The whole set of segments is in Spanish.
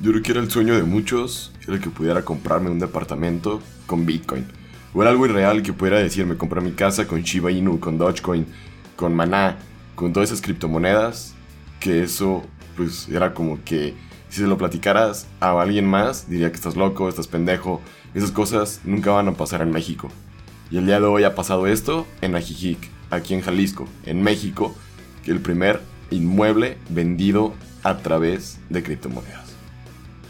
yo creo que era el sueño de muchos, el que pudiera comprarme un departamento con Bitcoin. O era algo irreal que pudiera decirme, comprar mi casa con Shiba Inu, con Dogecoin, con Maná, con todas esas criptomonedas, que eso pues era como que si se lo platicaras a alguien más, diría que estás loco, estás pendejo, esas cosas nunca van a pasar en México. Y el día de hoy ha pasado esto en Ajijic, aquí en Jalisco, en México, el primer inmueble vendido a través de criptomonedas.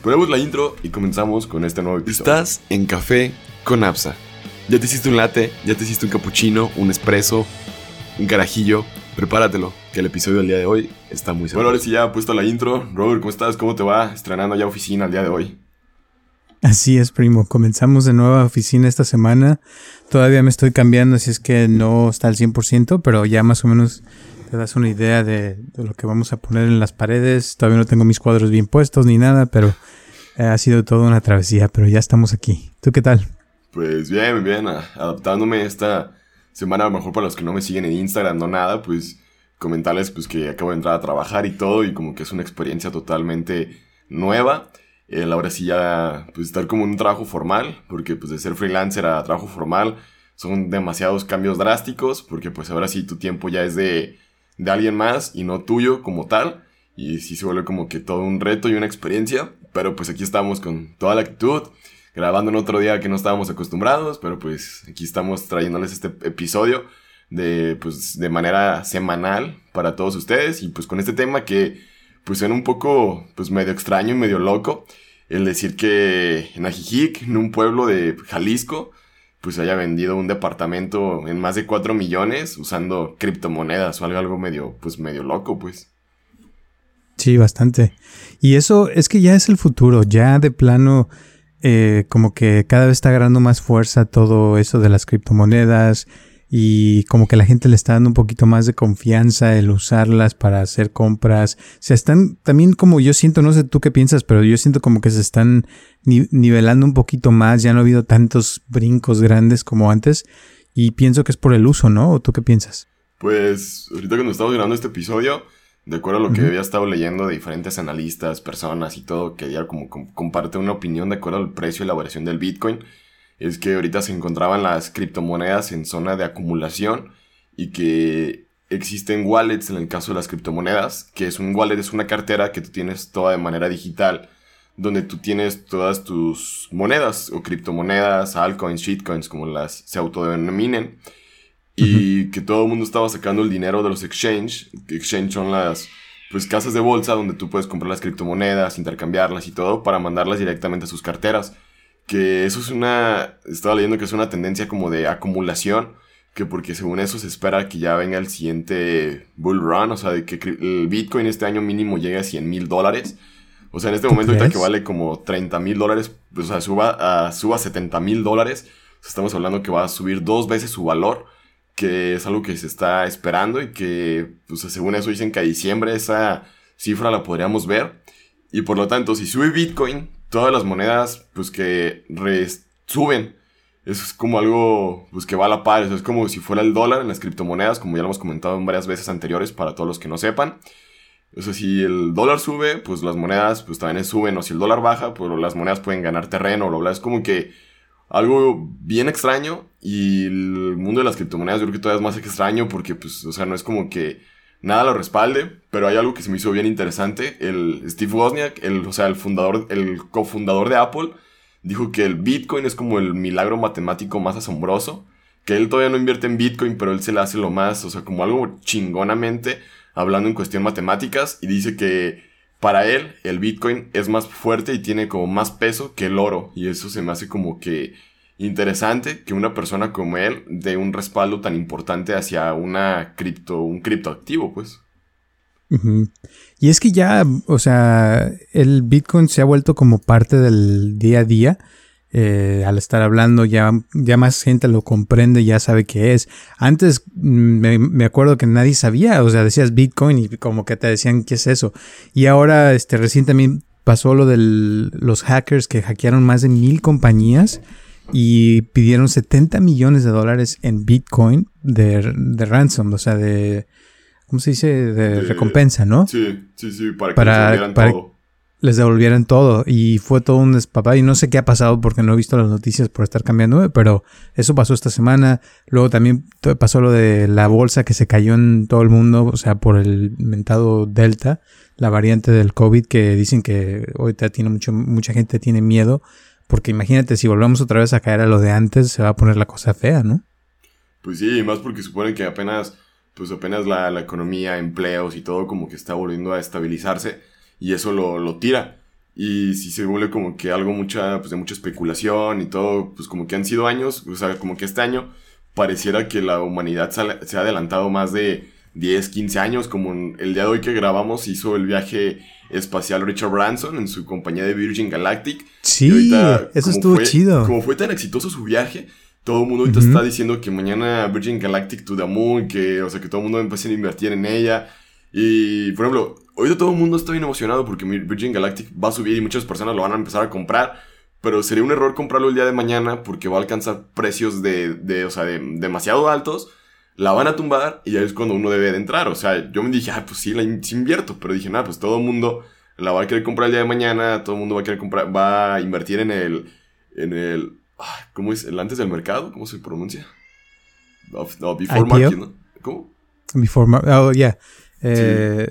Ponemos la intro y comenzamos con este nuevo episodio. Estás en Café con Apsa. Ya te hiciste un latte, ya te hiciste un cappuccino, un espresso, un carajillo. Prepáratelo, que el episodio del día de hoy está muy seguro. Bueno, ahora sí ya he puesto la intro. Robert, ¿cómo estás? ¿Cómo te va? Estrenando ya oficina el día de hoy. Así es, primo. Comenzamos de nueva oficina esta semana. Todavía me estoy cambiando, así es que no está al 100%, pero ya más o menos te das una idea de, lo que vamos a poner en las paredes. Todavía no tengo mis cuadros bien puestos ni nada, pero eh, ha sido toda una travesía, pero ya estamos aquí. ¿Tú qué tal? Pues bien, bien, adaptándome esta semana, a lo mejor para los que no me siguen en Instagram, no nada, pues comentarles pues que acabo de entrar a trabajar y todo y como que es una experiencia totalmente nueva el ahora sí ya pues estar como un trabajo formal, porque pues de ser freelancer a trabajo formal son demasiados cambios drásticos, porque pues ahora sí tu tiempo ya es de, de alguien más y no tuyo como tal, y sí se vuelve como que todo un reto y una experiencia, pero pues aquí estamos con toda la actitud, grabando en otro día que no estábamos acostumbrados, pero pues aquí estamos trayéndoles este episodio de pues de manera semanal para todos ustedes. Y pues con este tema que pues suena un poco, pues medio extraño y medio loco el decir que en Ajijic, en un pueblo de Jalisco, pues haya vendido un departamento en más de 4 millones usando criptomonedas o algo, algo medio, pues medio loco, pues. Sí, bastante. Y eso es que ya es el futuro, ya de plano, eh, como que cada vez está agarrando más fuerza todo eso de las criptomonedas, y como que la gente le está dando un poquito más de confianza el usarlas para hacer compras. Se están también como yo siento, no sé tú qué piensas, pero yo siento como que se están nivelando un poquito más, ya no ha habido tantos brincos grandes como antes y pienso que es por el uso, ¿no? ¿O tú qué piensas? Pues ahorita cuando estamos grabando este episodio, de acuerdo a lo que había estado leyendo de diferentes analistas, personas y todo, que ya como comparte una opinión de acuerdo al precio y elaboración del Bitcoin es que ahorita se encontraban las criptomonedas en zona de acumulación y que existen wallets en el caso de las criptomonedas, que es un wallet, es una cartera que tú tienes toda de manera digital, donde tú tienes todas tus monedas o criptomonedas, altcoins, shitcoins, como las se autodenominen, y que todo el mundo estaba sacando el dinero de los exchange, exchange son las pues casas de bolsa donde tú puedes comprar las criptomonedas, intercambiarlas y todo para mandarlas directamente a sus carteras que eso es una, estaba leyendo que es una tendencia como de acumulación, que porque según eso se espera que ya venga el siguiente bull run, o sea, de que el Bitcoin este año mínimo llegue a 100 mil dólares. O sea, en este momento ahorita que vale como 30 mil dólares, pues, o sea, suba a, suba 70 mil dólares. estamos hablando que va a subir dos veces su valor, que es algo que se está esperando y que, pues según eso dicen que a diciembre esa cifra la podríamos ver. Y por lo tanto, si sube Bitcoin, todas las monedas, pues que suben. Eso es como algo, pues que va a la par. Eso es como si fuera el dólar en las criptomonedas, como ya lo hemos comentado en varias veces anteriores para todos los que no sepan. O sea, si el dólar sube, pues las monedas pues también suben. O si el dólar baja, pues las monedas pueden ganar terreno. Lo es como que algo bien extraño. Y el mundo de las criptomonedas yo creo que todavía es más extraño porque, pues, o sea, no es como que nada lo respalde, pero hay algo que se me hizo bien interesante. El Steve Wozniak, el, o sea, el fundador, el cofundador de Apple, dijo que el Bitcoin es como el milagro matemático más asombroso. Que él todavía no invierte en Bitcoin, pero él se le hace lo más, o sea, como algo chingonamente, hablando en cuestión matemáticas, y dice que para él el Bitcoin es más fuerte y tiene como más peso que el oro. Y eso se me hace como que interesante que una persona como él dé un respaldo tan importante hacia una cripto, un criptoactivo, pues. Y es que ya, o sea, el Bitcoin se ha vuelto como parte del día a día. Eh, al estar hablando ya, ya más gente lo comprende, ya sabe qué es. Antes mm, me, acuerdo que nadie sabía, o sea, decías Bitcoin y como que te decían qué es eso. Y ahora, este, recientemente pasó lo de los hackers que hackearon más de mil compañías y pidieron 70 millones de dólares en Bitcoin de, ransom, o sea, de, ¿cómo se dice? De, recompensa, ¿no? Sí, sí, sí, para que para, todo. les devolvieran todo y fue todo un despapá y no sé qué ha pasado porque no he visto las noticias por estar cambiando, pero eso pasó esta semana. Luego también pasó lo de la bolsa que se cayó en todo el mundo, o sea, por el mentado Delta, la variante del COVID que dicen que ahorita tiene mucho, mucha gente tiene miedo, porque imagínate si volvemos otra vez a caer a lo de antes, se va a poner la cosa fea, ¿no? Pues sí, más porque suponen que apenas, pues apenas la, la economía, empleos y todo como que está volviendo a estabilizarse y eso lo, lo tira. Y si se vuelve como que algo mucha, pues de mucha especulación y todo, pues como que han sido años, o sea, como que este año pareciera que la humanidad se ha adelantado más de 10, 15 años, como el día de hoy que grabamos hizo el viaje espacial Richard Branson en su compañía de Virgin Galactic. Sí, eso estuvo chido. Como fue tan exitoso su viaje, todo el mundo ahorita está diciendo que mañana Virgin Galactic to the moon, que, o sea, que todo el mundo empiece a invertir en ella. Y, por ejemplo, Ahorita todo el mundo está bien emocionado porque Virgin Galactic va a subir y muchas personas lo van a empezar a comprar. Pero sería un error comprarlo el día de mañana porque va a alcanzar precios de, de o sea, de, demasiado altos. La van a tumbar y ya es cuando uno debe de entrar. O sea, yo me dije, ah, pues sí, la invierto. Pero dije, nada, pues todo el mundo la va a querer comprar el día de mañana. Todo el mundo va a querer comprar, va a invertir en el, en el, ¿cómo es? El antes del mercado, ¿cómo se pronuncia? No, before market, ¿no? ¿Cómo? Before market, oh, yeah. Eh,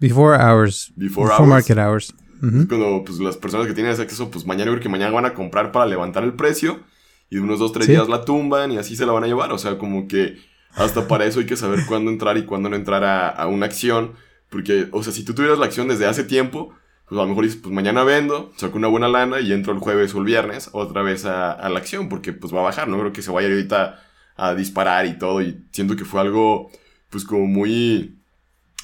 Before hours. Before, market hours. Cuando pues, las personas que tienen ese acceso, pues mañana creo que mañana van a comprar para levantar el precio y de unos dos, tres días la tumban y así se la van a llevar. O sea, como que hasta para eso hay que saber cuándo entrar y cuándo no entrar a, una acción. Porque, o sea, si tú tuvieras la acción desde hace tiempo, pues a lo mejor dices, pues mañana vendo, saco una buena lana y entro el jueves o el viernes otra vez a, a la acción porque pues va a bajar. No creo que se vaya ahorita a disparar y todo. Y siento que fue algo, pues como muy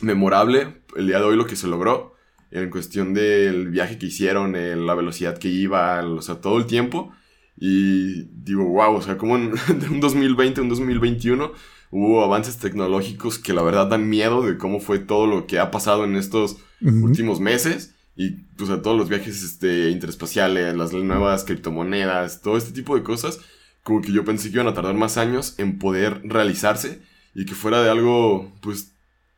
memorable el día de hoy lo que se logró en cuestión del viaje que hicieron, la velocidad que iba, o sea, todo el tiempo. Y digo, wow, o sea, como en un 2020, un 2021 hubo avances tecnológicos que la verdad dan miedo de cómo fue todo lo que ha pasado en estos últimos meses. Y pues a todos los viajes este, interespaciales, las nuevas criptomonedas, todo este tipo de cosas, como que yo pensé que iban a tardar más años en poder realizarse y que fuera de algo pues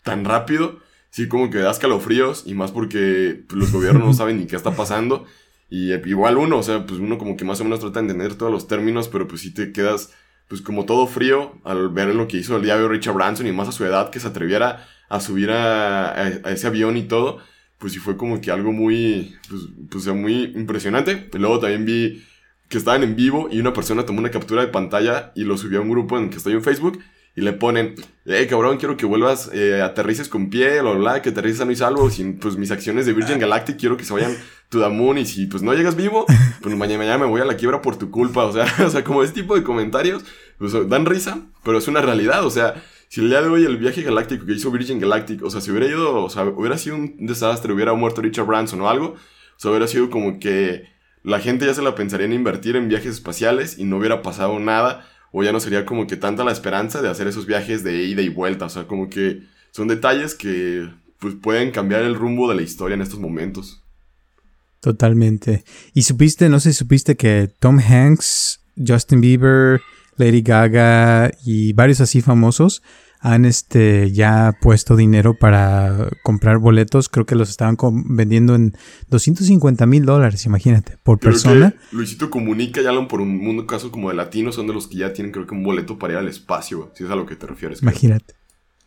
tan rápido, sí como que da escalofríos y más porque pues, los gobiernos no saben ni qué está pasando. Y eh, igual uno, o sea, pues uno como que más o menos trata de entender todos los términos, pero pues sí te quedas pues como todo frío al ver lo que hizo el diario Richard Branson y más a su edad que se atreviera a subir a, ese avión y todo, pues sí fue como que algo muy, pues, pues muy impresionante. Y luego también vi que estaban en vivo y una persona tomó una captura de pantalla y lo subió a un grupo en el que estoy en Facebook y le ponen, hey cabrón, quiero que vuelvas, eh, aterrices con pie, bla, bla, que aterrices sano y salvo, sin pues mis acciones de Virgin Galactic quiero que se vayan to the moon y si pues no llegas vivo, pues mañana, mañana me voy a la quiebra por tu culpa, o sea, o sea, como ese tipo de comentarios, pues dan risa, pero es una realidad, o sea, si el día de hoy el viaje galáctico que hizo Virgin Galactic, o sea, si hubiera ido, o sea, hubiera sido un desastre, hubiera muerto Richard Branson o algo, o sea, hubiera sido como que la gente ya se la pensaría en invertir en viajes espaciales y no hubiera pasado nada o ya no sería como que tanta la esperanza de hacer esos viajes de ida y vuelta, o sea, como que son detalles que pues, pueden cambiar el rumbo de la historia en estos momentos. Totalmente. Y supiste, no sé si supiste que Tom Hanks, Justin Bieber, Lady Gaga y varios así famosos han este, ya puesto dinero para comprar boletos. Creo que los estaban vendiendo en 250 mil dólares, imagínate, por persona. Luisito Comunica ya hablan por un mundo caso como de latinos, son de los que ya tienen creo que un boleto para ir al espacio, si es a lo que te refieres. Imagínate.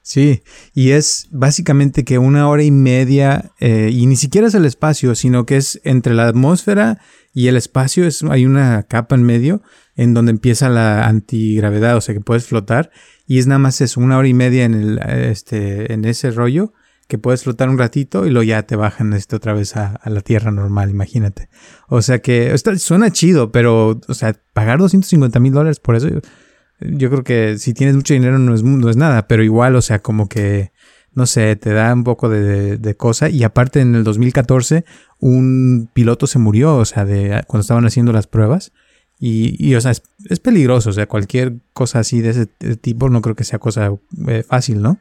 Sí, y es básicamente que una hora y media, eh, y ni siquiera es el espacio, sino que es entre la atmósfera y el espacio, es, hay una capa en medio en donde empieza la antigravedad, o sea que puedes flotar y es nada más eso, una hora y media en, el, este, en ese rollo que puedes flotar un ratito y luego ya te bajan este otra vez a, la tierra normal, imagínate. O sea que suena chido, pero, o sea, pagar 250 mil dólares por eso, yo, creo que si tienes mucho dinero no es, no es nada, pero igual, o sea, como que, no sé, te da un poco de, de, cosa. Y aparte en el 2014 un piloto se murió, o sea, de cuando estaban haciendo las pruebas. Y, o sea, es, peligroso, o sea, cualquier cosa así de ese tipo no creo que sea cosa eh, fácil, ¿no?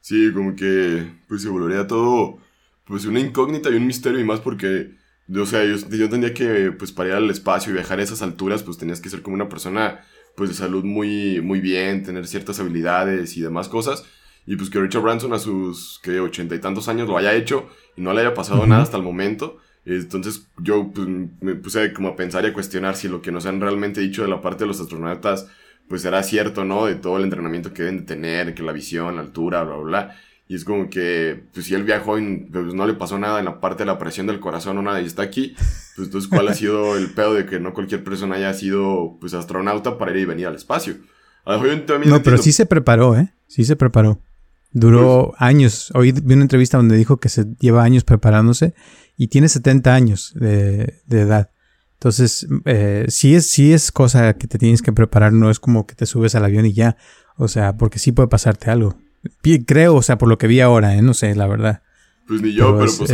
Sí, como que pues se volvería todo pues una incógnita y un misterio y más porque, o sea, yo, yo tendría que pues para ir al espacio y viajar a esas alturas pues tenías que ser como una persona pues de salud muy, muy bien, tener ciertas habilidades y demás cosas. Y pues que Richard Branson a sus, que ochenta y tantos años lo haya hecho y no le haya pasado nada hasta el momento, Entonces yo pues, me puse como a pensar y a cuestionar si lo que nos han realmente dicho de la parte de los astronautas pues será cierto, ¿no? De todo el entrenamiento que deben de tener, que la visión, la altura, bla, bla, bla. Y es como que, pues si él viajó y pues, no le pasó nada en la parte de la presión del corazón o nada y está aquí, pues entonces cuál ha sido el pedo de que no cualquier persona haya sido pues astronauta para ir y venir al espacio. no, pero sí se preparó, ¿eh? Sí se preparó. Duró pues años. Hoy vi una entrevista donde dijo que se lleva años preparándose y tiene 70 años de, edad. Entonces, eh, sí, es, sí es cosa que te tienes que preparar, no es como que te subes al avión y ya. O sea, porque sí puede pasarte algo. Creo, o sea, por lo que vi ahora, ¿eh? no sé, la verdad. Pues ni yo, pero, pues,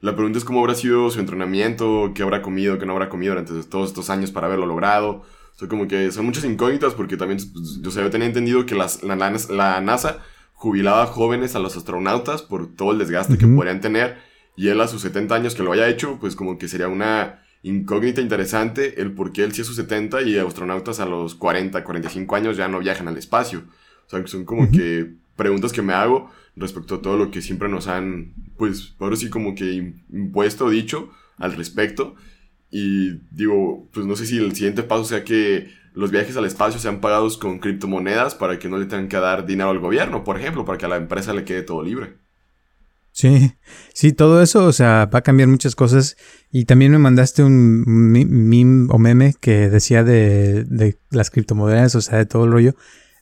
la pregunta es cómo habrá sido su entrenamiento, qué habrá comido, qué no habrá comido durante todos estos años para haberlo logrado. O sea, como que son muchas incógnitas porque también, pues, yo, yo tenía entendido que las, la, la, NASA jubilaba jóvenes a los astronautas por todo el desgaste que podrían tener y él a sus 70 años que lo haya hecho, pues como que sería una incógnita interesante el por qué él sí a sus 70 y astronautas a los 40, 45 años ya no viajan al espacio. O sea, son como que preguntas que me hago respecto a todo lo que siempre nos han, pues, ahora sí como que impuesto dicho al respecto. Y digo, pues no sé si el siguiente paso sea que los viajes al espacio sean pagados con criptomonedas para que no le tengan que dar dinero al gobierno, por ejemplo, para que a la empresa le quede todo libre. Sí, sí, todo eso, o sea, va a cambiar muchas cosas. Y también me mandaste un meme o meme que decía de, de las criptomonedas, o sea, de todo el rollo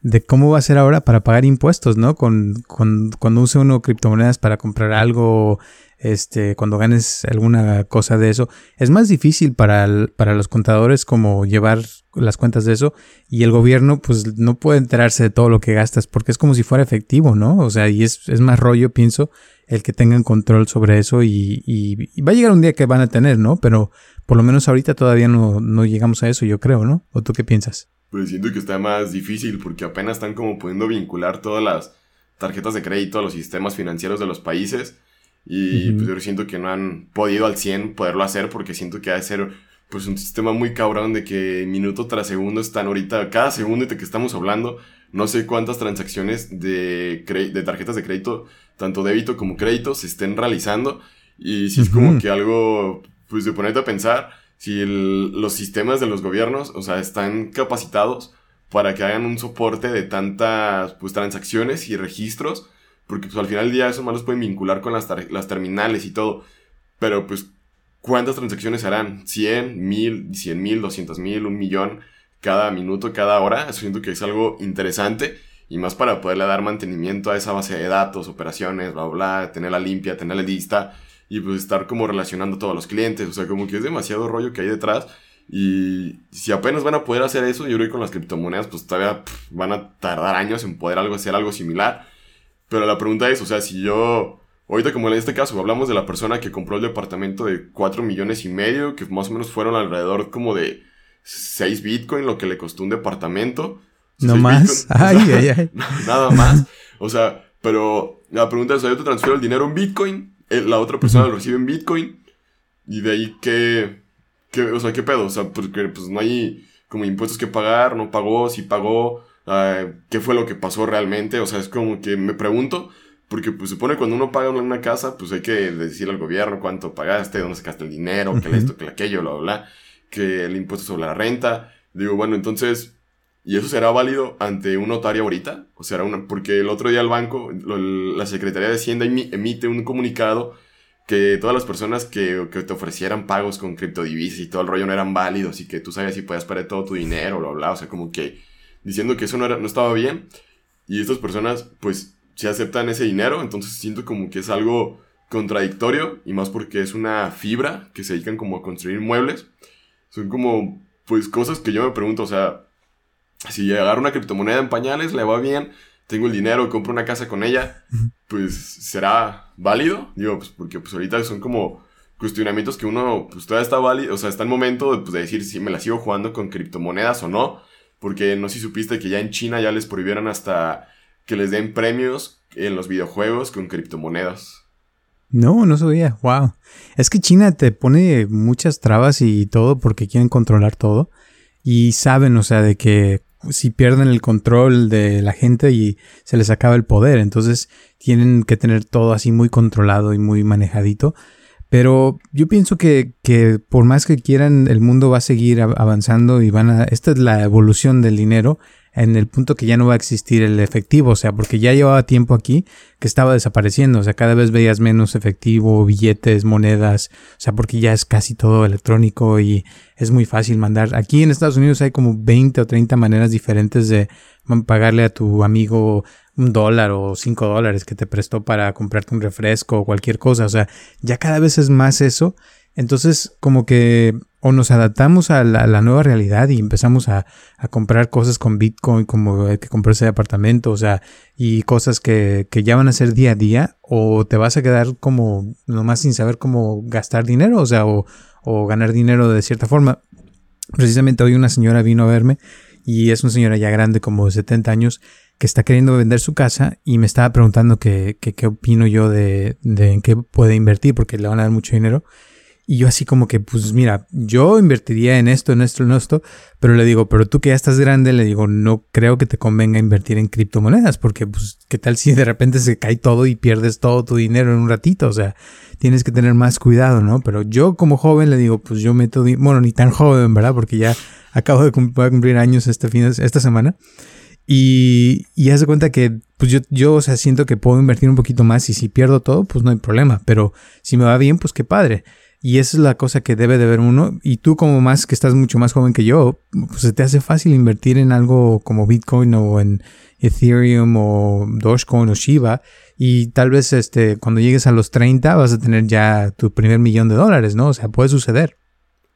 de cómo va a ser ahora para pagar impuestos, ¿no? Con, con, cuando use uno criptomonedas para comprar algo, este, cuando ganes alguna cosa de eso, es más difícil para, para los contadores como llevar las cuentas de eso y el gobierno pues no puede enterarse de todo lo que gastas porque es como si fuera efectivo, ¿no? O sea, y es, es más rollo, pienso, el que tengan control sobre eso y, y, va a llegar un día que van a tener, ¿no? Pero por lo menos ahorita todavía no, no llegamos a eso, yo creo, ¿no? ¿O tú qué piensas? Pues siento que está más difícil porque apenas están como pudiendo vincular todas las tarjetas de crédito a los sistemas financieros de los países y pues yo siento que no han podido al 100 poderlo hacer porque siento que ha de ser pues un sistema muy cabrón de que minuto tras segundo están ahorita, cada segundo de que estamos hablando, no sé cuántas transacciones de, de tarjetas de crédito, tanto débito como crédito, se estén realizando y si es como que algo pues de ponerte a pensar si los sistemas de los gobiernos, o sea, están capacitados para que hagan un soporte de tantas pues, transacciones y registros, porque pues, al final del día esos malos pueden vincular con las, las terminales y todo, pero pues, ¿cuántas transacciones harán? ¿100, 1000, 100 mil, 200 mil, un millón cada minuto, cada hora? Eso siento que es algo interesante y más para poderle dar mantenimiento a esa base de datos, operaciones, bla, bla, bla tenerla limpia, tenerla lista y pues estar como relacionando a todos los clientes. O sea, como que es demasiado rollo que hay detrás. Y si apenas van a poder hacer eso, yo creo que con las criptomonedas, pues todavía van a tardar años en poder algo, hacer algo similar. Pero la pregunta es, o sea, si yo, ahorita como en este caso, hablamos de la persona que compró el departamento de 4 millones y medio, que más o menos fueron alrededor como de 6 Bitcoin, lo que le costó un departamento. No más. ay, ay, ay. Nada más. O sea, pero la pregunta es, yo te transfiero el dinero en Bitcoin la otra persona lo recibe en Bitcoin. Y de ahí que, o sea, ¿qué pedo? O sea, porque pues no hay como impuestos que pagar, no pagó, si pagó, ah, qué fue lo que pasó realmente. O sea, es como que me pregunto, porque pues supone cuando uno paga una casa, pues hay que decirle al gobierno cuánto pagaste, dónde sacaste el dinero, que esto, que aquello, bla, bla, bla, que el impuesto sobre la renta. Digo, bueno, entonces, ¿y eso será válido ante un notario ahorita? O sea, una, porque el otro día el banco, la Secretaría de Hacienda emite un comunicado que todas las personas que, te ofrecieran pagos con criptodivisas y todo el rollo no eran válidos y que tú sabías si podías perder todo tu dinero, bla, bla, o sea, como que diciendo que eso no, no estaba bien. Y estas personas, pues, si aceptan ese dinero, entonces siento como que es algo contradictorio y más porque es una fibra que se dedican como a construir muebles. Son como, pues, cosas que yo me pregunto, o sea, si agarro una criptomoneda en pañales, le va bien, tengo el dinero, compro una casa con ella, pues será válido. Digo, pues porque pues ahorita son como cuestionamientos que uno pues todavía está válido, o sea, está el momento de, pues, de decir si me la sigo jugando con criptomonedas o no, porque no sé si supiste que ya en China ya les prohibieron hasta que les den premios en los videojuegos con criptomonedas. No, no sabía. Wow. Es que China te pone muchas trabas y todo porque quieren controlar todo. Y saben, o sea, de que si pierden el control de la gente y se les acaba el poder. Entonces tienen que tener todo así muy controlado y muy manejadito. Pero yo pienso que, que, por más que quieran, el mundo va a seguir avanzando y van a... Esta es la evolución del dinero en el punto que ya no va a existir el efectivo, o sea, porque ya llevaba tiempo aquí que estaba desapareciendo, o sea, cada vez veías menos efectivo, billetes, monedas, o sea, porque ya es casi todo electrónico y es muy fácil mandar. Aquí en Estados Unidos hay como 20 o 30 maneras diferentes de pagarle a tu amigo un dólar o cinco dólares que te prestó para comprarte un refresco o cualquier cosa, o sea, ya cada vez es más eso. Entonces, como que o nos adaptamos a la, nueva realidad y empezamos a, comprar cosas con Bitcoin, como que comprarse de apartamento, o sea, y cosas que, ya van a ser día a día, o te vas a quedar como nomás sin saber cómo gastar dinero, o sea, o, ganar dinero de cierta forma. Precisamente hoy una señora vino a verme y es una señora ya grande, como de 70 años, que está queriendo vender su casa y me estaba preguntando qué opino yo de, de en qué puede invertir porque le van a dar mucho dinero. Y yo así como que, pues mira, yo invertiría en esto, en esto, en esto, pero le digo, pero tú que ya estás grande, le digo, no creo que te convenga invertir en criptomonedas, porque pues, ¿qué tal si de repente se cae todo y pierdes todo tu dinero en un ratito? O sea, tienes que tener más cuidado, ¿no? Pero yo como joven le digo, pues yo meto, bueno, ni tan joven, ¿verdad? Porque ya acabo de cumplir años este fin, esta semana. Y, y hace cuenta que, pues yo, yo, o sea, siento que puedo invertir un poquito más y si pierdo todo, pues no hay problema. Pero si me va bien, pues qué padre. Y esa es la cosa que debe de ver uno. Y tú como más, que estás mucho más joven que yo, pues se te hace fácil invertir en algo como Bitcoin o en Ethereum o Dogecoin o Shiba. Y tal vez este, cuando llegues a los 30 vas a tener ya tu primer millón de dólares, ¿no? O sea, puede suceder.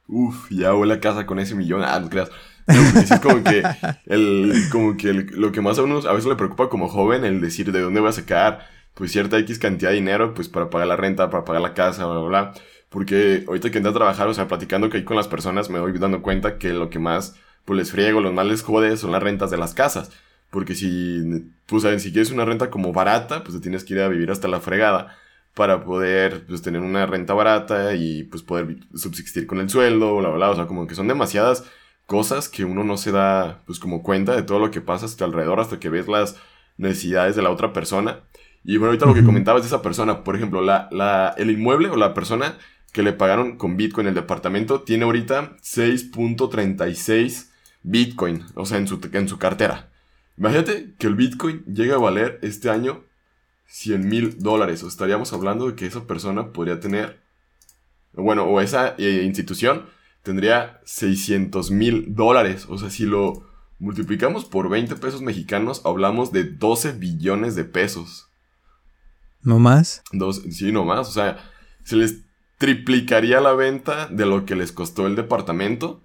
Uf, ya voy a casa con ese millón. Ah, no creas. es como que, el, como que lo que más a uno a veces le preocupa como joven, el decir de dónde voy a sacar pues cierta X cantidad de dinero, pues para pagar la renta, para pagar la casa, bla, bla, bla. Porque ahorita que entré a trabajar, o sea, platicando que hay con las personas, me voy dando cuenta que lo que más pues les friego, los más les jode son las rentas de las casas. Porque si, pues, si quieres una renta como barata, pues te tienes que ir a vivir hasta la fregada para poder pues, tener una renta barata y pues poder subsistir con el sueldo, bla, bla, bla. O sea, como que son demasiadas cosas que uno no se da pues como cuenta de todo lo que pasa hasta alrededor hasta que ves las necesidades de la otra persona. Y bueno, ahorita lo que comentabas de esa persona, por ejemplo, la, la, el inmueble o la persona que le pagaron con Bitcoin el departamento tiene ahorita 6.36 Bitcoin, o sea, en su, en su cartera. Imagínate que el Bitcoin llegue a valer este año 100 mil dólares. O estaríamos hablando de que esa persona podría tener, bueno, o esa eh, institución tendría 600 mil dólares. O sea, si lo multiplicamos por 20 pesos mexicanos, hablamos de 12 billones de pesos. ¿No más? Dos, sí, no más. O sea, se les triplicaría la venta de lo que les costó el departamento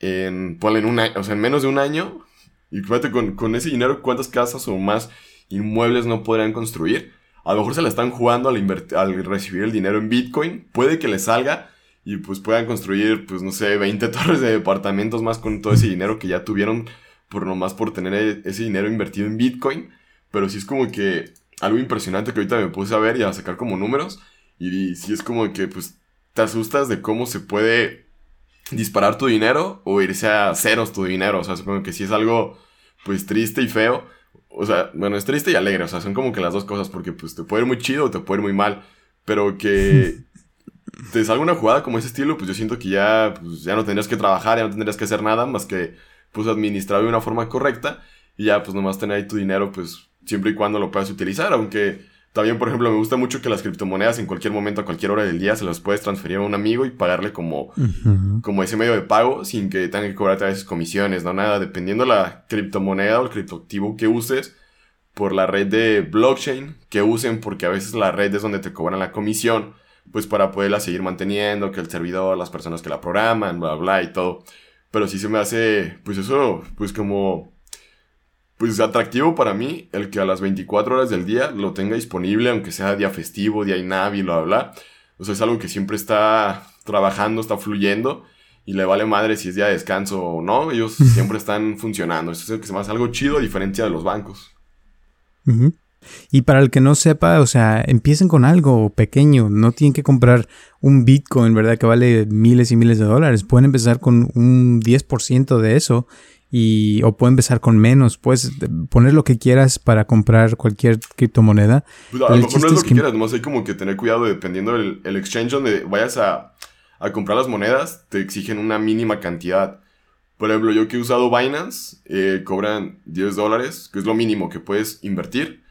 en, en, o sea, en menos de un año. Y fíjate, con, ese dinero, ¿cuántas casas o más inmuebles no podrían construir? A lo mejor se la están jugando al, al recibir el dinero en Bitcoin. Puede que les salga y pues puedan construir, pues no sé, 20 torres de departamentos más con todo ese dinero que ya tuvieron por nomás por tener e, ese dinero invertido en Bitcoin. Pero sí es como que algo impresionante que ahorita me puse a ver y a sacar como números. Y si es como que pues te asustas de cómo se puede disparar tu dinero o irse a ceros tu dinero. O sea, supongo que si es algo pues triste y feo. O sea, bueno, es triste y alegre. O sea, son como que las dos cosas porque pues te puede ir muy chido o te puede ir muy mal. Pero que te salga una jugada como ese estilo, pues yo siento que ya, pues, ya no tendrías que trabajar, ya no tendrías que hacer nada más que pues administrar de una forma correcta y ya pues nomás tener ahí tu dinero pues siempre y cuando lo puedas utilizar, aunque también, por ejemplo, me gusta mucho que las criptomonedas en cualquier momento, a cualquier hora del día, se las puedes transferir a un amigo y pagarle como, como ese medio de pago sin que tenga que cobrarte a veces comisiones, no nada. Dependiendo la criptomoneda o el criptoactivo que uses, por la red de blockchain que usen, porque a veces la red es donde te cobran la comisión, pues para poderla seguir manteniendo, que el servidor, las personas que la programan, bla, bla, y todo. Pero sí se me hace, pues eso, pues como pues atractivo para mí el que a las 24 horas del día lo tenga disponible, aunque sea día festivo, día inhábil, bla, bla, bla. O sea, es algo que siempre está trabajando, está fluyendo y le vale madre si es día de descanso o no. Ellos siempre están funcionando. Eso es que se me hace algo chido a diferencia de los bancos. Y para el que no sepa, o sea, empiecen con algo pequeño. No tienen que comprar un Bitcoin, ¿verdad? Que vale miles y miles de dólares. Pueden empezar con un 10% de eso y o puede empezar con menos, puedes poner lo que quieras para comprar cualquier criptomoneda. Pues a lo mejor no es lo que, quieras, nomás hay como que tener cuidado dependiendo del el exchange donde vayas a, a, comprar las monedas, te exigen una mínima cantidad. Por ejemplo, yo que he usado Binance, eh, cobran 10 dólares, que es lo mínimo que puedes invertir.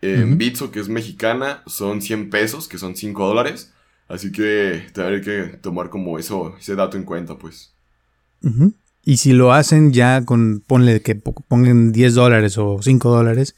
En Bitso, que es mexicana, son 100 pesos, que son 5 dólares. Así que tendré que tomar como eso, ese dato en cuenta, pues. Y si lo hacen ya con, ponle que pongan 10 dólares o 5 dólares,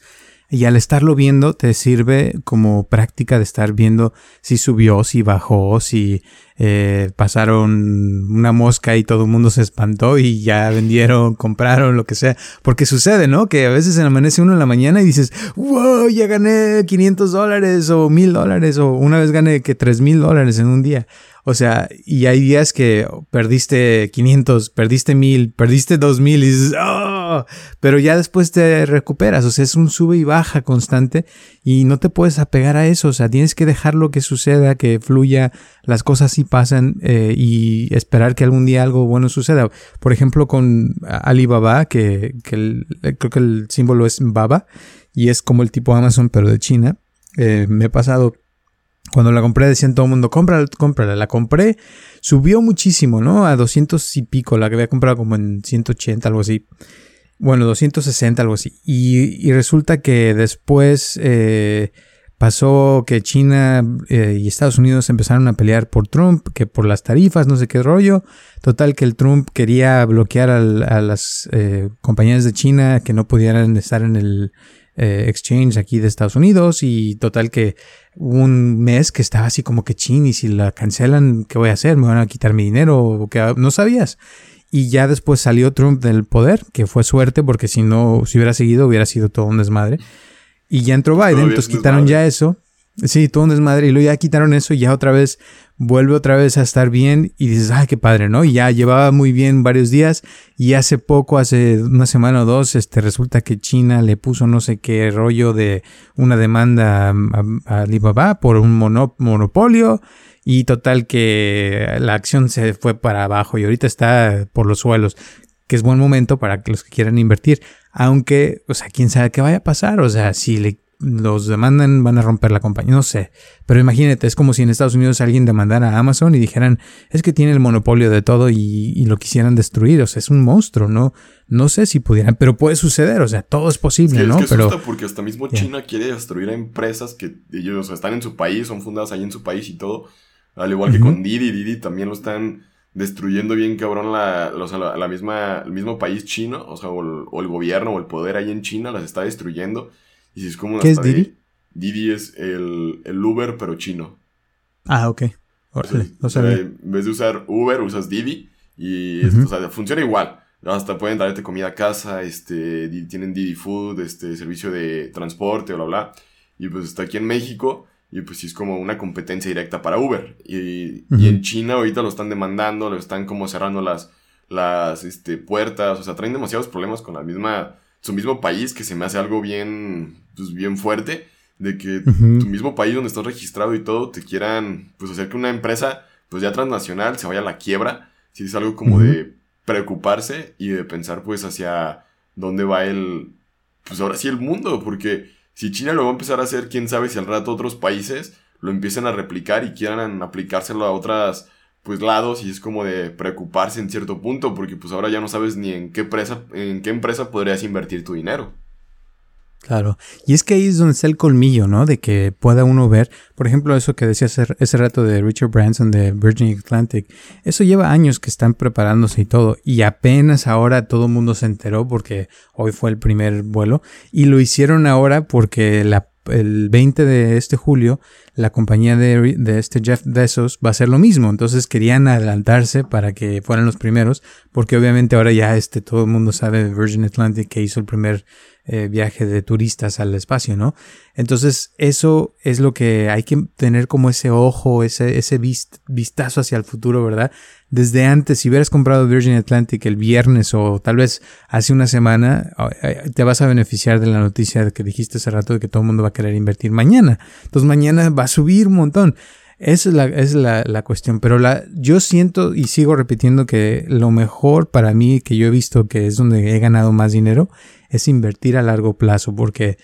y al estarlo viendo te sirve como práctica de estar viendo si subió, si bajó, si eh, pasaron una mosca y todo el mundo se espantó y ya vendieron, compraron, lo que sea. Porque sucede, ¿no? Que a veces se amanece uno en la mañana y dices, wow, ya gané 500 dólares o 1000 dólares o una vez gané que 3000 dólares en un día. O sea, y hay días que perdiste 500, perdiste 1000, perdiste 2000 y dices, oh, pero ya después te recuperas. O sea, es un sube y baja constante y no te puedes apegar a eso. O sea, tienes que dejar lo que suceda, que fluya, las cosas sí pasan eh, y esperar que algún día algo bueno suceda. Por ejemplo, con Alibaba, que, que creo que el símbolo es Baba y es como el tipo Amazon, pero de China. Eh, me he pasado cuando la compré decían todo el mundo, cómprala, cómprala. La compré, subió muchísimo, ¿no? A 200 y pico, la que había comprado como en 180, algo así. Bueno, 260, algo así. Y, resulta que después eh, pasó que China eh, y Estados Unidos empezaron a pelear por Trump, que por las tarifas, no sé qué rollo. Total que el Trump quería bloquear a, las eh, compañías de China que no pudieran estar en el eh, exchange aquí de Estados Unidos y total que un mes que estaba así como que chin y si la cancelan, ¿qué voy a hacer? ¿Me van a quitar mi dinero? que no sabías. Y ya después salió Trump del poder, que fue suerte porque si no, si hubiera seguido hubiera sido todo un desmadre. Y ya entró Biden, entonces quitaron ya eso. Sí, todo un desmadre. Y luego ya quitaron eso y ya otra vez vuelve otra vez a estar bien y dices, ay, qué padre, ¿no? Y ya llevaba muy bien varios días y hace poco, hace una semana o dos, este, resulta que China le puso no sé qué rollo de una demanda a, Alibaba por un monopolio y total que la acción se fue para abajo y ahorita está por los suelos, que es buen momento para que los que quieran invertir. Aunque, o sea, quién sabe qué vaya a pasar, o sea, si le los demandan, van a romper la compañía. No sé. Pero imagínate, es como si en Estados Unidos alguien demandara a Amazon y dijeran, es que tiene el monopolio de todo y, lo quisieran destruir. O sea, es un monstruo, ¿no? No sé si pudieran, pero puede suceder. O sea, todo es posible, ¿no? Es que pero, porque hasta mismo China quiere destruir a empresas que ellos están en su país, son fundadas ahí en su país y todo. Al igual que con Didi, Didi también lo están destruyendo bien cabrón la, la, misma, el mismo país chino, o sea, o el gobierno o el poder ahí en China las está destruyendo. Y es como ¿Qué es Didi? Didi es el, el, Uber, pero chino. Ah, ok. o sea, en vez de usar Uber, usas Didi. Y o sea, funciona igual. Hasta pueden darte comida a casa, este, tienen Didi Food, este, servicio de transporte, bla, bla. Y pues está aquí en México. Y pues sí es como una competencia directa para Uber. Y, y en China ahorita lo están demandando, lo están como cerrando las, las este, puertas. O sea, traen demasiados problemas con la misma su mismo país, que se me hace algo bien, pues bien fuerte, de que tu mismo país donde estás registrado y todo, te quieran, pues hacer que una empresa, pues ya transnacional, se vaya a la quiebra, si es algo como de preocuparse y de pensar pues hacia dónde va el, pues ahora sí el mundo, porque si China lo va a empezar a hacer, quién sabe si al rato otros países lo empiecen a replicar y quieran aplicárselo a otras pues lados y es como de preocuparse en cierto punto porque pues ahora ya no sabes ni en qué empresa, en qué empresa podrías invertir tu dinero. Claro, y es que ahí es donde está el colmillo, ¿no? De que pueda uno ver, por ejemplo, eso que decía ese, ese rato de Richard Branson de Virgin Atlantic, eso lleva años que están preparándose y todo, y apenas ahora todo el mundo se enteró porque hoy fue el primer vuelo, y lo hicieron ahora porque la el 20 de este julio, la compañía de, de, este Jeff Bezos va a hacer lo mismo. Entonces querían adelantarse para que fueran los primeros, porque obviamente ahora ya este, todo el mundo sabe Virgin Atlantic que hizo el primer eh, viaje de turistas al espacio, ¿no? Entonces, eso es lo que hay que tener como ese ojo, ese, ese vistazo hacia el futuro, ¿verdad? Desde antes, si hubieras comprado Virgin Atlantic el viernes o tal vez hace una semana, te vas a beneficiar de la noticia que dijiste hace rato de que todo el mundo va a querer invertir mañana. Entonces, mañana va a subir un montón. Esa es la, es la, la cuestión, pero la, yo siento y sigo repitiendo que lo mejor para mí que yo he visto que es donde he ganado más dinero es invertir a largo plazo, porque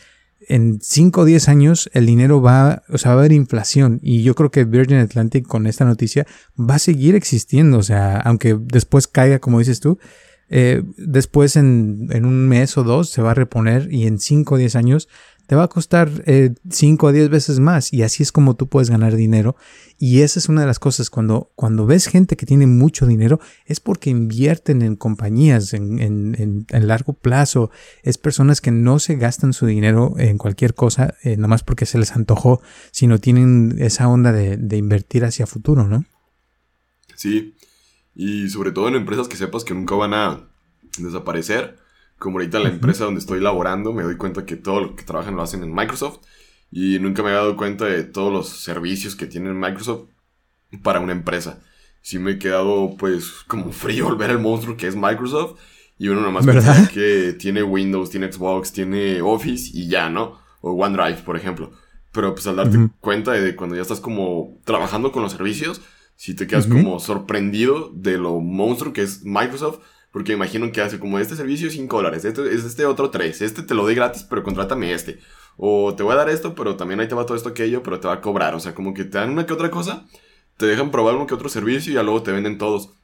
en 5 o 10 años el dinero va, o sea, va a haber inflación y yo creo que Virgin Atlantic con esta noticia va a seguir existiendo, o sea, aunque después caiga, como dices tú, eh, después en, en, un mes o dos se va a reponer y en 5 o 10 años te va a costar 5 eh, o 10 veces más y así es como tú puedes ganar dinero. Y esa es una de las cosas cuando, cuando ves gente que tiene mucho dinero es porque invierten en compañías en, en, en, largo plazo. Es personas que no se gastan su dinero en cualquier cosa eh, nomás porque se les antojó sino tienen esa onda de, de invertir hacia futuro ¿no? Sí. Y sobre todo en empresas que sepas que nunca van a desaparecer como ahorita la empresa donde estoy laborando, me doy cuenta que todo lo que trabajan lo hacen en Microsoft y nunca me había dado cuenta de todos los servicios que tiene Microsoft para una empresa. Sí me he quedado pues como frío al ver el monstruo que es Microsoft y uno nomás piensa que tiene Windows, tiene Xbox, tiene Office y ya, ¿no? O OneDrive, por ejemplo. Pero pues al darte cuenta de cuando ya estás como trabajando con los servicios, si te quedas como sorprendido de lo monstruo que es Microsoft porque imagino que hace como este servicio 5 dólares, este, es este otro 3, este te lo doy gratis, pero contrátame este. O te voy a dar esto, pero también ahí te va todo esto aquello, pero te va a cobrar. O sea, como que te dan una que otra cosa, te dejan probar uno que otro servicio y ya luego te venden todos.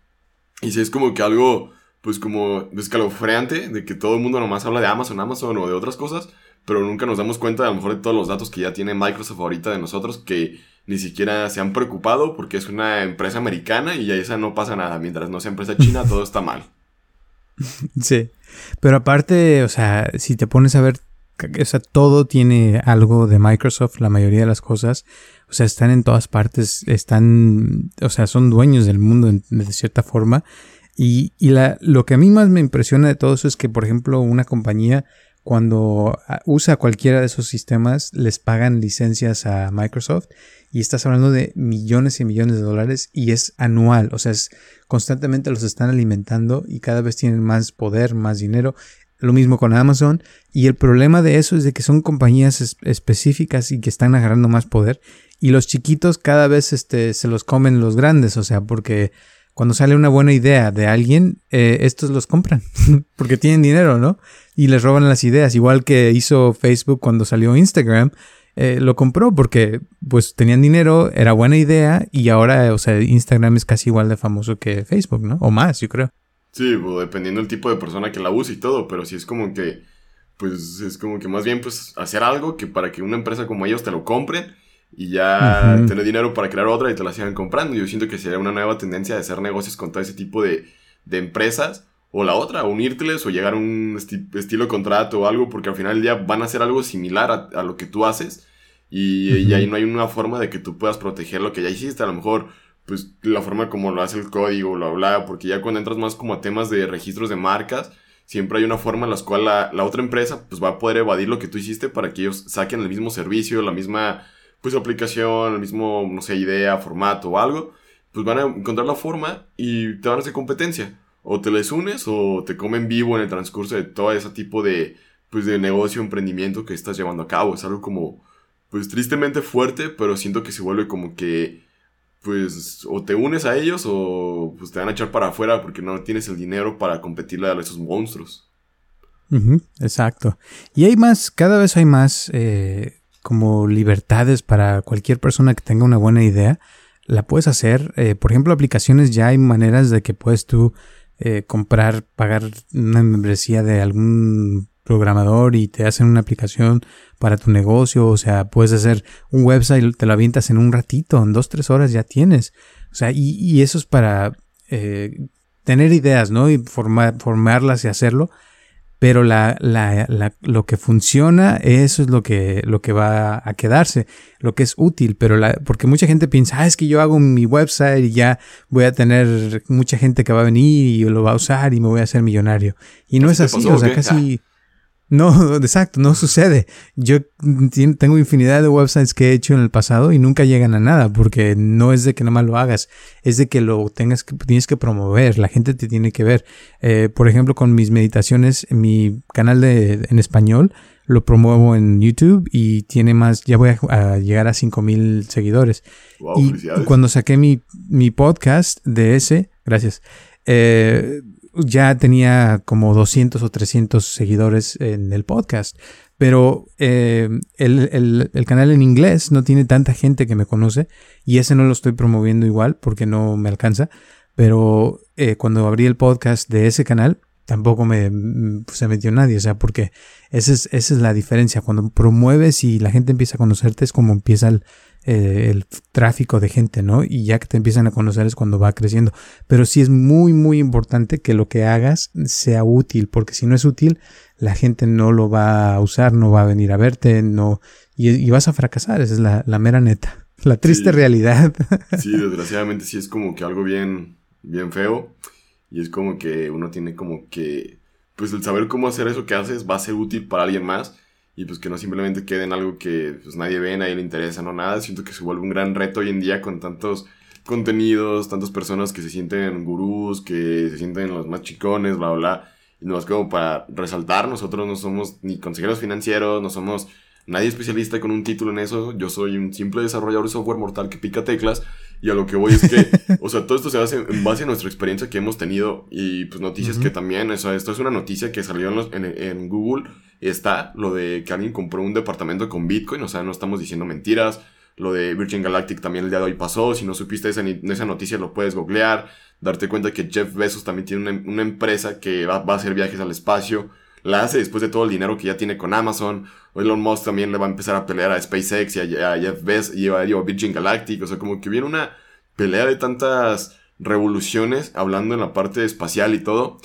Y si es como que algo, pues como escalofriante, de que todo el mundo nomás habla de Amazon, Amazon o de otras cosas, pero nunca nos damos cuenta a lo mejor de todos los datos que ya tiene Microsoft ahorita de nosotros, que ni siquiera se han preocupado porque es una empresa americana y ya esa no pasa nada. Mientras no sea empresa china, todo está mal. Sí, pero aparte, o sea, si te pones a ver, o sea, todo tiene algo de Microsoft, la mayoría de las cosas, o sea, están en todas partes, están, o sea, son dueños del mundo de cierta forma. Y, y la, lo que a mí más me impresiona de todo eso es que, por ejemplo, una compañía cuando ah, usa cualquiera de esos sistemas, les pagan licencias a Microsoft y estás hablando de millones y millones de dólares y es anual, o sea, es, constantemente los están alimentando y cada vez tienen más poder, más dinero. Lo mismo con Amazon y el problema de eso es de que son compañías específicas y que están agarrando más poder y los chiquitos cada vez este, se los comen los grandes, o sea, porque cuando sale una buena idea de alguien, eh, estos los compran porque tienen dinero, ¿no? Y les roban las ideas, igual que hizo Facebook cuando salió Instagram. Eh, lo compró porque pues tenían dinero, era buena idea y ahora, o sea, Instagram es casi igual de famoso que Facebook, ¿no? O más, yo creo. Sí, pues, dependiendo del tipo de persona que la use y todo, pero sí es como que, pues es como que más bien pues hacer algo que para que una empresa como ellos te lo compren y ya tener dinero para crear otra y te la sigan comprando. Yo siento que sería una nueva tendencia de hacer negocios con todo ese tipo de, de empresas. O la otra, unírteles o llegar a un estilo de contrato o algo, porque al final del día van a hacer algo similar a, lo que tú haces. Y, ahí no hay una forma de que tú puedas proteger lo que ya hiciste. A lo mejor, pues la forma como lo hace el código, lo habla, porque ya cuando entras más como a temas de registros de marcas, siempre hay una forma en la cual la, la otra empresa pues va a poder evadir lo que tú hiciste para que ellos saquen el mismo servicio, la misma pues aplicación, el mismo, no sé, idea, formato o algo, pues van a encontrar la forma y te van a hacer competencia. O te les unes o te comen vivo en el transcurso de todo ese tipo de, pues, de negocio, emprendimiento que estás llevando a cabo. Es algo como, pues, tristemente fuerte, pero siento que se vuelve como que, pues, o te unes a ellos o pues te van a echar para afuera porque no tienes el dinero para competirle a esos monstruos. exacto. Y hay más, cada vez hay más eh, como libertades para cualquier persona que tenga una buena idea, la puedes hacer. Eh, por ejemplo, aplicaciones ya hay maneras de que puedes tú eh, comprar, pagar una membresía de algún programador y te hacen una aplicación para tu negocio. O sea, puedes hacer un website, te lo avientas en un ratito, en dos, tres horas ya tienes. O sea, y, eso es para eh, tener ideas, ¿no? Y formarlas y hacerlo pero la, la, la, lo que funciona, eso es lo que, lo que va a quedarse, lo que es útil, pero la, porque mucha gente piensa, ah, es que yo hago mi website y ya voy a tener mucha gente que va a venir y lo va a usar y me voy a hacer millonario. Y no es así, o sea, casi... No, exacto, no sucede. Yo tengo infinidad de websites que he hecho en el pasado y nunca llegan a nada porque no es de que nada más lo hagas, es de que lo tengas que, tienes que promover, la gente te tiene que ver. Eh, por ejemplo, con mis meditaciones, mi canal de, en español, lo promuevo en YouTube y tiene más, ya voy a, llegar a 5000 seguidores. y cuando saqué mi, mi, podcast de ese, gracias, eh, ya tenía como 200 o 300 seguidores en el podcast. Pero eh, el, el, canal en inglés no tiene tanta gente que me conoce y ese no lo estoy promoviendo igual porque no me alcanza. Pero eh, cuando abrí el podcast de ese canal, tampoco me se metió nadie, o sea, porque esa es, esa es la diferencia. Cuando promueves y la gente empieza a conocerte es como empieza el, eh, el tráfico de gente, ¿no? Y ya que te empiezan a conocer es cuando va creciendo. Pero sí es muy, muy importante que lo que hagas sea útil, porque si no es útil, la gente no lo va a usar, no va a venir a verte, no, y, vas a fracasar, esa es la, la mera neta. La triste realidad. Sí, desgraciadamente sí es como que algo bien, bien feo. Y es como que uno tiene como que, pues el saber cómo hacer eso que haces va a ser útil para alguien más y pues que no simplemente quede en algo que pues nadie ve, nadie le interesa, no nada. Siento que se vuelve un gran reto hoy en día con tantos contenidos, tantas personas que se sienten gurús, que se sienten los más chicones, bla, bla, bla. Y no es como para resaltar, nosotros no somos ni consejeros financieros, no somos nadie especialista con un título en eso. Yo soy un simple desarrollador de software mortal que pica teclas. Y a lo que voy es que, o sea, todo esto se hace en base a nuestra experiencia que hemos tenido y pues noticias que también, o sea, esto es una noticia que salió en, en Google está lo de que alguien compró un departamento con Bitcoin, o sea, no estamos diciendo mentiras. Lo de Virgin Galactic también el día de hoy pasó. Si no supiste esa, esa noticia, lo puedes googlear. Darte cuenta que Jeff Bezos también tiene una, empresa que va, a hacer viajes al espacio. La hace después de todo el dinero que ya tiene con Amazon. Elon Musk también le va a empezar a pelear a SpaceX y a, Jeff Bezos y a, a Virgin Galactic. O sea, como que viene una pelea de tantas revoluciones hablando en la parte espacial y todo.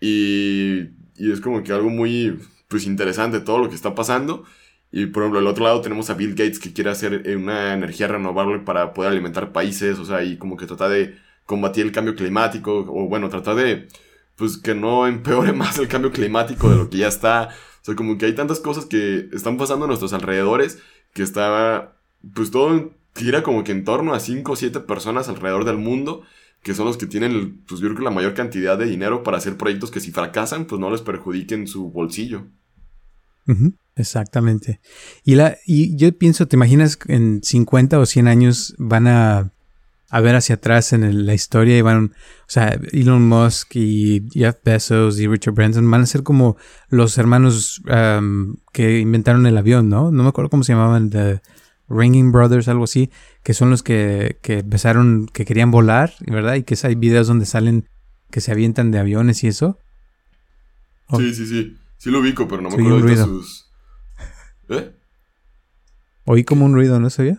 Y, y es como que algo muy pues interesante todo lo que está pasando. Y por ejemplo, al otro lado tenemos a Bill Gates que quiere hacer eh, una energía renovable para poder alimentar países, o sea, y como que trata de combatir el cambio climático, o bueno, trata de, pues que no empeore más el cambio climático de lo que ya está. O sea, como que hay tantas cosas que están pasando a nuestros alrededores que está, pues todo gira como que en torno a 5 o 7 personas alrededor del mundo que son los que tienen, pues yo la mayor cantidad de dinero para hacer proyectos que si fracasan, pues no les perjudiquen su bolsillo. Exactamente. Y, la, y yo pienso, ¿te imaginas en 50 o 100 años van a, a ver hacia atrás en la historia y van, o sea, Elon Musk y Jeff Bezos y Richard Branson van a ser como los hermanos que inventaron el avión, ¿no? No me acuerdo cómo se llamaban, The Ringing Brothers, algo así, que son los que, que empezaron, que querían volar, ¿verdad? Y que hay videos donde salen que se avientan de aviones y eso. Sí, sí, sí. Sí lo ubico, pero no me acuerdo de sus... ¿Eh? Oí como un ruido, ¿no se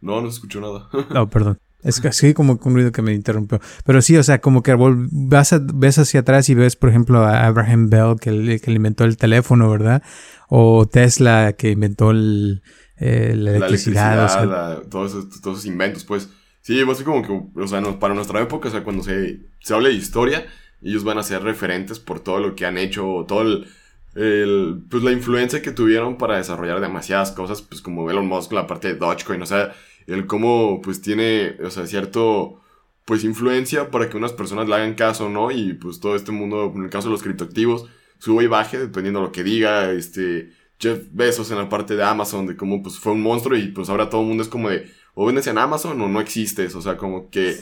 No, no escuchó nada. no, perdón. Es casi como un ruido que me interrumpió. Pero sí, o sea, como que vas ves hacia atrás y ves, por ejemplo, a Abraham Bell, que, que inventó el teléfono, ¿verdad? O Tesla, que inventó el, eh, la electricidad. todos, esos, todos, esos, inventos, pues. Sí, va a ser como que, o sea, para nuestra época, o sea, cuando se, se habla de historia, ellos van a ser referentes por todo lo que han hecho, todo el, el, pues la influencia que tuvieron para desarrollar demasiadas cosas, pues como Elon Musk, la parte de Dogecoin, o sea, el cómo pues tiene, o sea, cierto, pues influencia para que unas personas le hagan caso, ¿no? Y pues todo este mundo, en el caso de los criptoactivos, sube y baje dependiendo de lo que diga, este, Jeff Bezos en la parte de Amazon, de cómo pues fue un monstruo y pues ahora todo el mundo es como de, o vendes en Amazon o no existes, o sea, como que,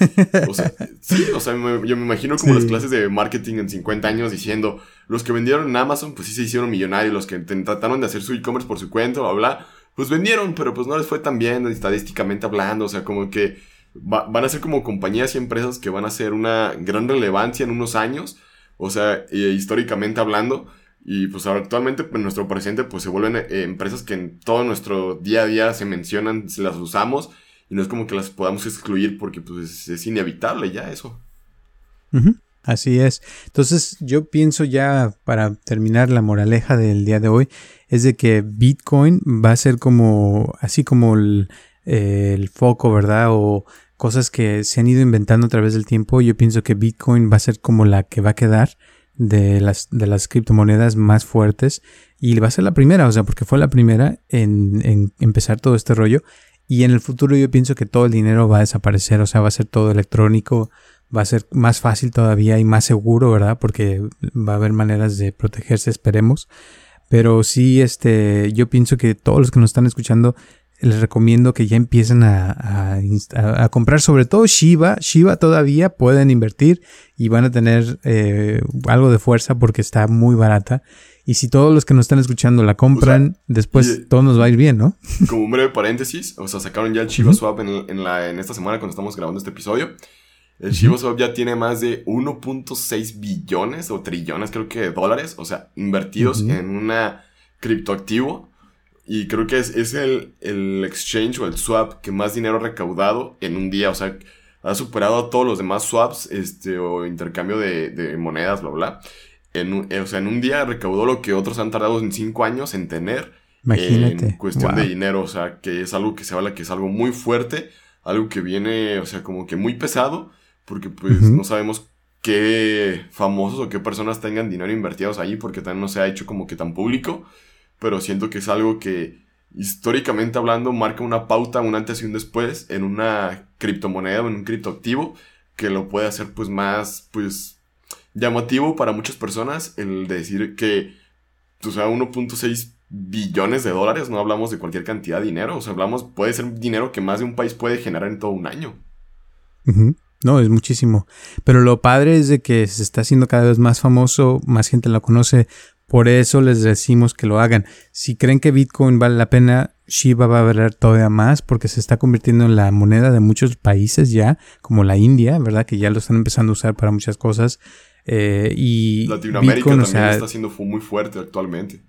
o sea, sí, o sea, yo me imagino como las clases de marketing en 50 años diciendo, los que vendieron en Amazon, pues sí se hicieron millonarios, los que trataron de hacer su e-commerce por su cuenta, bla, bla, pues vendieron, pero pues no les fue tan bien estadísticamente hablando, o sea, como que van a ser como compañías y empresas que van a ser una gran relevancia en unos años, o sea, históricamente hablando, y pues actualmente en nuestro presente pues se vuelven eh, empresas que en todo nuestro día a día se mencionan, se las usamos y no es como que las podamos excluir porque pues es, inevitable ya eso. Así es. Entonces yo pienso ya para terminar la moraleja del día de hoy es de que Bitcoin va a ser como así como el, el foco, ¿verdad? O cosas que se han ido inventando a través del tiempo. Yo pienso que Bitcoin va a ser como la que va a quedar de las, de las criptomonedas más fuertes y va a ser la primera, o sea, porque fue la primera en, empezar todo este rollo y en el futuro yo pienso que todo el dinero va a desaparecer, o sea, va a ser todo electrónico, va a ser más fácil todavía y más seguro, ¿verdad? Porque va a haber maneras de protegerse, esperemos. Pero sí, este, yo pienso que todos los que nos están escuchando, les recomiendo que ya empiecen a, a, comprar, sobre todo Shiba. Shiba todavía pueden invertir y van a tener eh, algo de fuerza porque está muy barata. Y si todos los que nos están escuchando la compran, después todo nos va a ir bien, ¿no? Como un breve paréntesis, o sea, sacaron ya el Shiba Swap en, en, la, en esta semana cuando estamos grabando este episodio. El Shiba Swap ya tiene más de 1.6 billones o trillones, creo que, de dólares, o sea, invertidos en una criptoactivo. Y creo que es, el, el, exchange o el swap que más dinero ha recaudado en un día. O sea, ha superado a todos los demás swaps este, o intercambio de, de monedas, bla, bla. En eh, o sea, en un día recaudó lo que otros han tardado en cinco años en tener. Imagínate. En cuestión de dinero. O sea, que es algo que se habla que es algo muy fuerte. Algo que viene, o sea, como que muy pesado porque pues no sabemos qué famosos o qué personas tengan dinero invertidos ahí, porque también no se ha hecho como que tan público, pero siento que es algo que históricamente hablando marca una pauta, un antes y un después en una criptomoneda o en un criptoactivo que lo puede hacer pues más pues llamativo para muchas personas el decir que o sea 1.6 billones de dólares, no hablamos de cualquier cantidad de dinero, o sea, hablamos, puede ser dinero que más de un país puede generar en todo un año. No, es muchísimo. Pero lo padre es de que se está haciendo cada vez más famoso, más gente lo conoce. Por eso les decimos que lo hagan. Si creen que Bitcoin vale la pena, Shiba va a valer todavía más porque se está convirtiendo en la moneda de muchos países ya, como la India, ¿verdad? Que ya lo están empezando a usar para muchas cosas. Eh, y Latinoamérica también está siendo muy fuerte actualmente.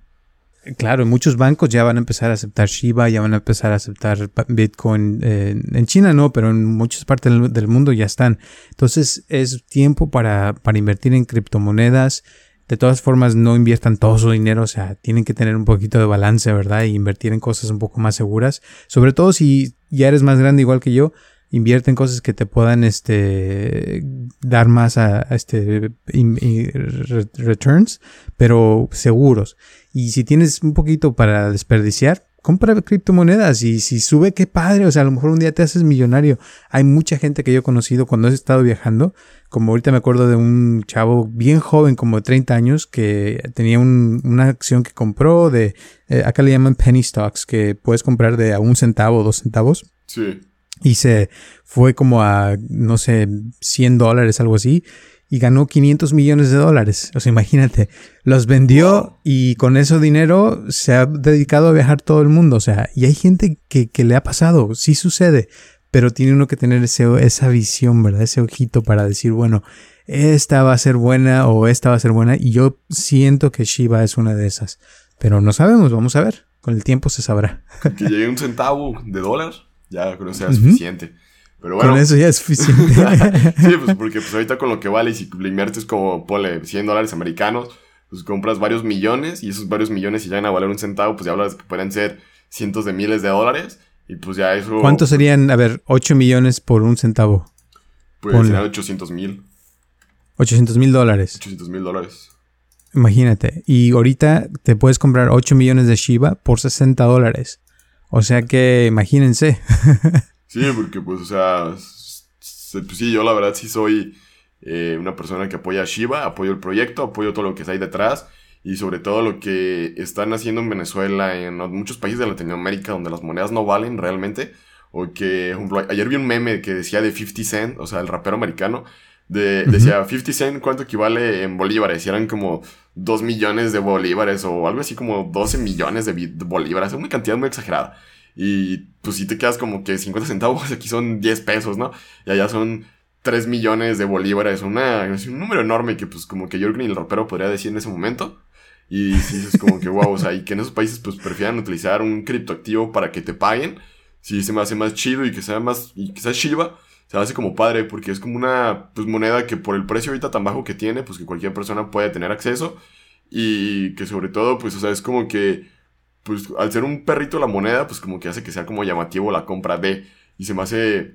Claro, muchos bancos ya van a empezar a aceptar Shiba, ya van a empezar a aceptar Bitcoin. Eh, en China no, pero en muchas partes del, mundo ya están. Entonces es tiempo para, para invertir en criptomonedas. De todas formas, no inviertan todo su dinero, o sea, tienen que tener un poquito de balance, ¿verdad? Y invertir en cosas un poco más seguras. Sobre todo si ya eres más grande igual que yo, invierte en cosas que te puedan este dar más a, este returns pero seguros. Y si tienes un poquito para desperdiciar compra criptomonedas y si sube qué padre. O sea a lo mejor un día te haces millonario. Hay mucha gente que yo he conocido cuando he estado viajando como ahorita me acuerdo de un chavo bien joven como de 30 años que tenía una acción que compró de eh, acá le llaman penny stocks que puedes comprar de a un centavo dos centavos. Sí y se fue como a, no sé, 100 dólares, algo así, y ganó 500 millones de dólares. O sea, imagínate, los vendió y con ese dinero se ha dedicado a viajar todo el mundo. O sea, y hay gente que, que le ha pasado, sí sucede, pero tiene uno que tener ese, esa visión, ¿verdad? Ese ojito para decir, bueno, esta va a ser buena o esta va a ser buena. Y yo siento que Shiba es una de esas. Pero no sabemos, vamos a ver. Con el tiempo se sabrá. Que llegue un centavo de dólar ya con eso ya es suficiente. Pero bueno, con eso ya es suficiente. sí, pues porque pues ahorita con lo que vale, si le inviertes como, ponle 100 dólares americanos, pues compras varios millones y esos varios millones si llegan a valer un centavo, pues ya hablas que pueden ser cientos de miles de dólares y pues ya eso... ¿Cuántos serían, a ver, 8 millones por un centavo? Pues serían 800 mil. 800 mil dólares. 800 mil dólares. Imagínate. Y ahorita te puedes comprar 8 millones de Shiba por 60 dólares. O sea que imagínense. sí, porque pues, o sea, pues sí, yo la verdad sí soy eh, una persona que apoya a Shiba, apoyo el proyecto, apoyo todo lo que está ahí detrás y sobre todo lo que están haciendo en Venezuela, en muchos países de Latinoamérica donde las monedas no valen realmente. O que, ayer vi un meme que decía de 50 Cent, o sea, el rapero americano, de, decía 50 Cent cuánto equivale en bolívares, y eran como 2 millones de bolívares o algo así como 12 millones de bolívares, una cantidad muy exagerada. Y pues si te quedas como que 50 centavos, aquí son 10 pesos, ¿no? Y allá son 3 millones de bolívares, una, es un número enorme que pues como que Jürgen y el rapero podría decir en ese momento. Y si es como que wow, o sea, y que en esos países pues prefieran utilizar un criptoactivo para que te paguen, si se me hace más chido y que sea más, y que sea Shiba, se hace como padre porque es como una pues, moneda que por el precio ahorita tan bajo que tiene, pues que cualquier persona puede tener acceso. Y que sobre todo, pues, o sea, es como que, pues, al ser un perrito la moneda, pues como que hace que sea como llamativo la compra de y se me hace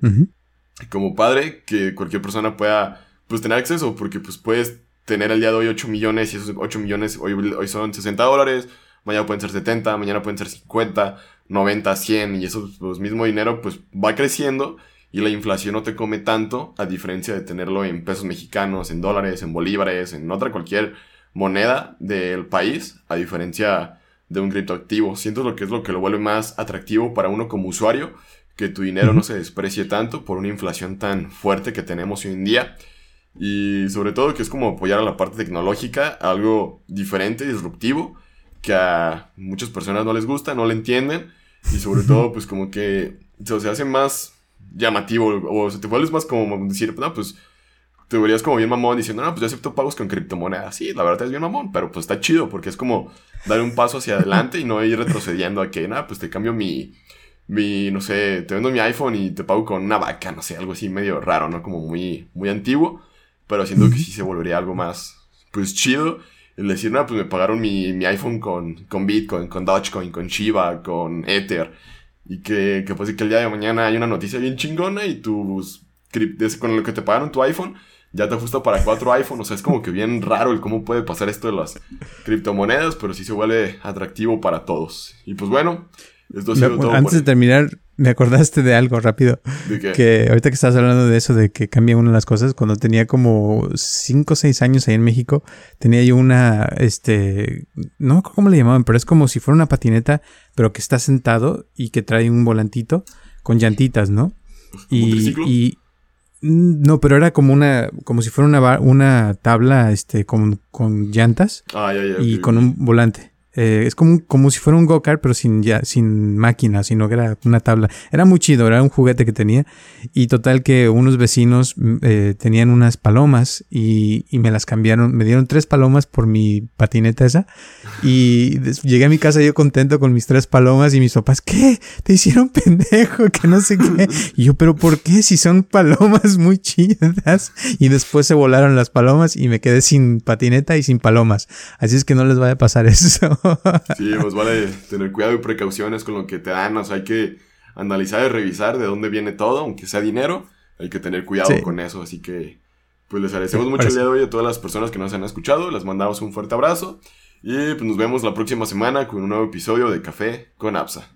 como padre que cualquier persona pueda, pues, tener acceso porque, pues, puedes tener el día de hoy 8 millones y esos 8 millones hoy, hoy son 60 dólares, mañana pueden ser 70, mañana pueden ser 50, 90, 100 y eso, pues, mismo dinero, pues, va creciendo y la inflación no te come tanto, a diferencia de tenerlo en pesos mexicanos, en dólares, en bolívares, en otra cualquier moneda del país, a diferencia de un criptoactivo. Siento lo que es lo que lo vuelve más atractivo para uno como usuario, que tu dinero no se desprecie tanto por una inflación tan fuerte que tenemos hoy en día. Y sobre todo que es como apoyar a la parte tecnológica, algo diferente, disruptivo, que a muchas personas no les gusta, no le entienden. Y sobre todo, pues como que se hace más llamativo o se te vuelves más como decir, no, pues te verías como bien mamón diciendo, no, pues yo acepto pagos con criptomonedas. Sí, la verdad es bien mamón, pero pues está chido porque es como dar un paso hacia adelante y no ir retrocediendo a que, nada, pues te cambio mi, mi, no sé, te vendo mi iPhone y te pago con una vaca, no sé, algo así medio raro, ¿no? Como muy, muy antiguo, pero siento que sí se volvería algo más, pues chido. El decir, no, pues me pagaron mi, mi iPhone con, con Bitcoin, con Dogecoin, con Shiba, con Ether. Y que, que pues que el día de mañana hay una noticia bien chingona y tus con lo que te pagaron tu iPhone ya te ajusta para cuatro iPhones. O sea, es como que bien raro el cómo puede pasar esto de las criptomonedas, pero sí se vuelve atractivo para todos. Y pues bueno, esto ha sido todo. Antes de terminar, me acordaste de algo rápido. ¿De qué? Que ahorita que estabas hablando de eso, de que cambia una de las cosas, cuando tenía como cinco o seis años ahí en México, tenía yo una, este, no me acuerdo cómo le llamaban, pero es como si fuera una patineta, pero que está sentado y que trae un volantito con llantitas, ¿no? Y, y, Mm, no, pero era como una, como si fuera una, una tabla, este, con, con llantas ah, ya, ya, y con un volante. Eh, es como, como si fuera un go-kart, pero sin, ya, sin máquina, sino que era una tabla. Era muy chido, era un juguete que tenía. Y total que unos vecinos mm, eh, tenían unas palomas y, y, me las cambiaron. Me dieron tres palomas por mi patineta esa. Y llegué a mi casa yo contento con mis tres palomas y mis papás, ¿qué? Te hicieron pendejo, que no sé qué. Y yo, pero ¿por qué? Si son palomas muy chidas. Y después se volaron las palomas y me quedé sin patineta y sin palomas. Así es que no les vaya a pasar eso. Sí, pues vale tener cuidado y precauciones con lo que te dan. O sea, hay que analizar y revisar de dónde viene todo, aunque sea dinero. Hay que tener cuidado con eso. Así que, pues les agradecemos mucho el día de hoy a todas las personas que nos han escuchado. Les mandamos un fuerte abrazo. Y pues nos vemos la próxima semana con un nuevo episodio de Café con APSA.